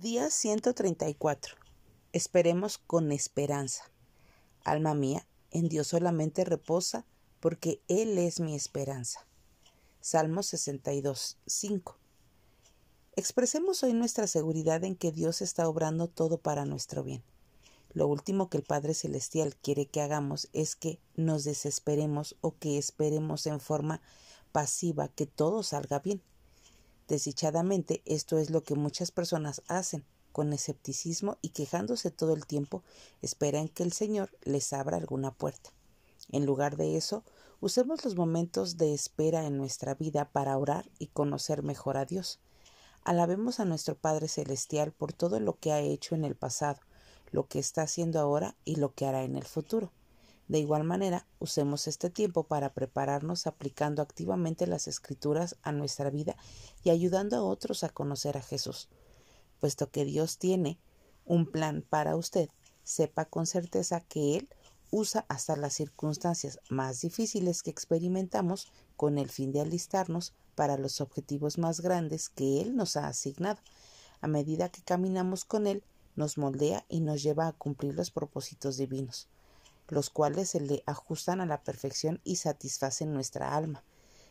Día 134. Esperemos con esperanza. Alma mía, en Dios solamente reposa, porque Él es mi esperanza. Salmo 62, 5. Expresemos hoy nuestra seguridad en que Dios está obrando todo para nuestro bien. Lo último que el Padre Celestial quiere que hagamos es que nos desesperemos o que esperemos en forma pasiva que todo salga bien. Desdichadamente, esto es lo que muchas personas hacen, con escepticismo y quejándose todo el tiempo, esperan que el Señor les abra alguna puerta. En lugar de eso, usemos los momentos de espera en nuestra vida para orar y conocer mejor a Dios. Alabemos a nuestro Padre Celestial por todo lo que ha hecho en el pasado, lo que está haciendo ahora y lo que hará en el futuro. De igual manera, usemos este tiempo para prepararnos aplicando activamente las escrituras a nuestra vida y ayudando a otros a conocer a Jesús. Puesto que Dios tiene un plan para usted, sepa con certeza que Él usa hasta las circunstancias más difíciles que experimentamos con el fin de alistarnos para los objetivos más grandes que Él nos ha asignado. A medida que caminamos con Él, nos moldea y nos lleva a cumplir los propósitos divinos los cuales se le ajustan a la perfección y satisfacen nuestra alma.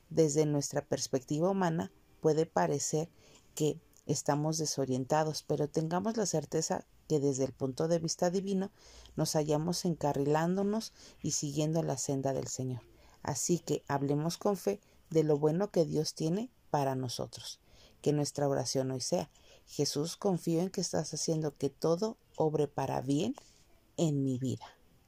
Desde nuestra perspectiva humana puede parecer que estamos desorientados, pero tengamos la certeza que desde el punto de vista divino nos hallamos encarrilándonos y siguiendo la senda del Señor. Así que hablemos con fe de lo bueno que Dios tiene para nosotros. Que nuestra oración hoy sea, Jesús, confío en que estás haciendo que todo obre para bien en mi vida.